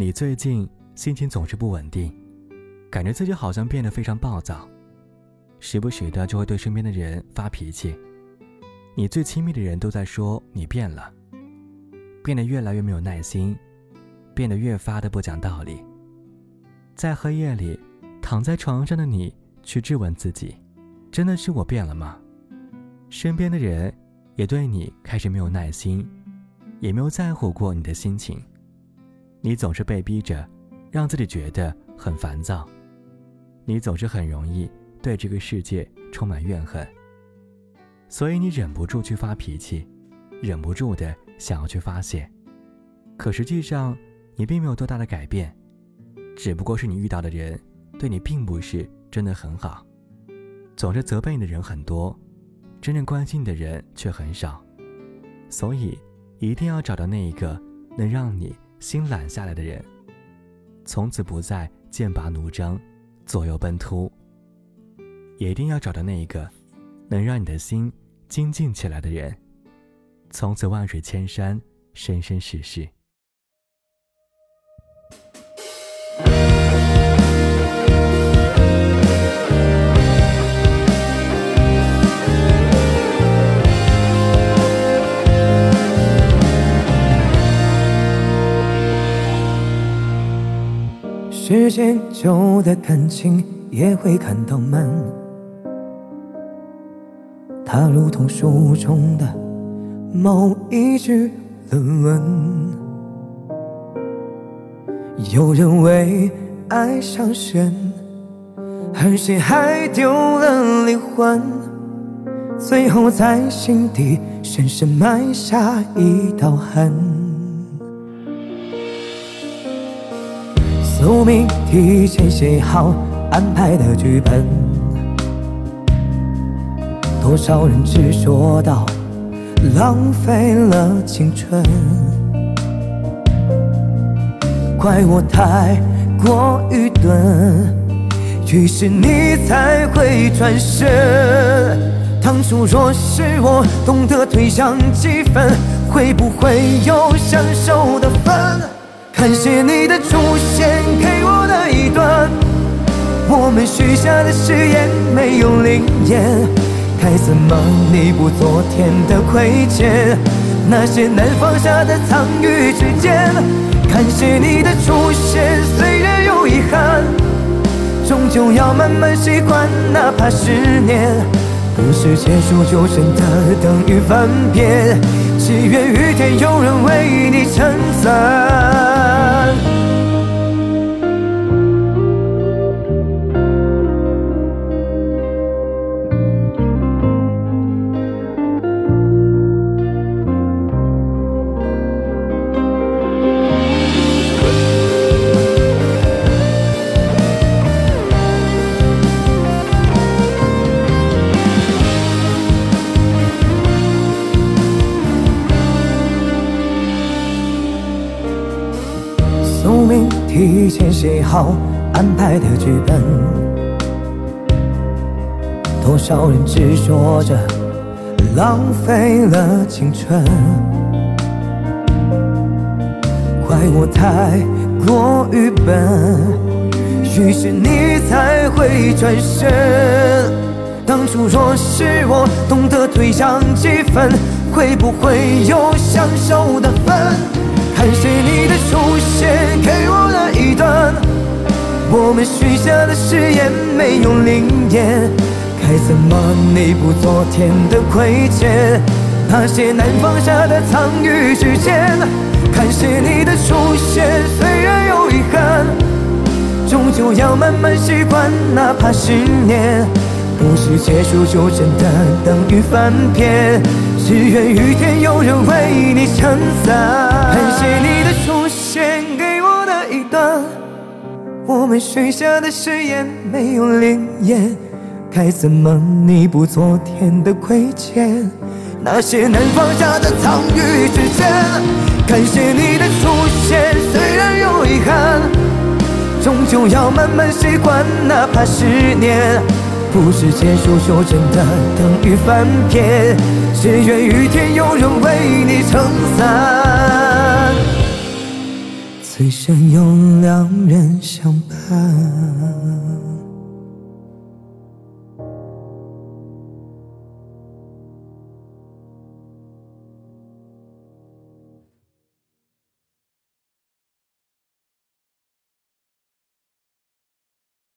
你最近心情总是不稳定，感觉自己好像变得非常暴躁，时不时的就会对身边的人发脾气。你最亲密的人都在说你变了，变得越来越没有耐心，变得越发的不讲道理。在黑夜里，躺在床上的你去质问自己：真的是我变了吗？身边的人也对你开始没有耐心，也没有在乎过你的心情。你总是被逼着，让自己觉得很烦躁。你总是很容易对这个世界充满怨恨，所以你忍不住去发脾气，忍不住的想要去发泄。可实际上，你并没有多大的改变，只不过是你遇到的人对你并不是真的很好，总是责备你的人很多，真正关心你的人却很少。所以，一定要找到那一个能让你。心懒下来的人，从此不再剑拔弩张、左右奔突。也一定要找到那一个能让你的心精进起来的人，从此万水千山、生生世世。时间久的感情也会感到闷，它如同书中的某一句论文。有人为爱伤神，而谁还丢了灵魂？最后在心底深深埋下一道痕。宿命提前写好安排的剧本，多少人只说到浪费了青春，怪我太过愚钝，于是你才会转身。当初若是我懂得退让几分，会不会有享受的份？感谢你的出现，给我的一段我们许下的誓言没有灵验，该怎么弥补昨天的亏欠？那些难放下的藏于指尖。感谢你的出现，虽然有遗憾，终究要慢慢习惯，哪怕十年，不是结束就真的等于翻篇。只愿雨天有人为你撑伞。提前写好安排的剧本，多少人执着着浪费了青春，怪我太过愚笨，于是你才会转身。当初若是我懂得退让几分，会不会有享受的份？感谢你我们许下的誓言没有灵验，该怎么弥补昨天的亏欠？那些难放下的藏于指尖。感谢你的出现，虽然有遗憾，终究要慢慢习惯，哪怕十年，不是结束就真的等于翻篇。只愿雨天有人为你撑伞。感谢你的出我们许下的誓言没有灵验，该怎么弥补昨天的亏欠？那些难放下的藏于指尖。感谢你的出现，虽然有遗憾，终究要慢慢习惯，哪怕十年。不是结束就真的等于翻篇，只愿雨天有人为你撑伞。一生有两人相伴。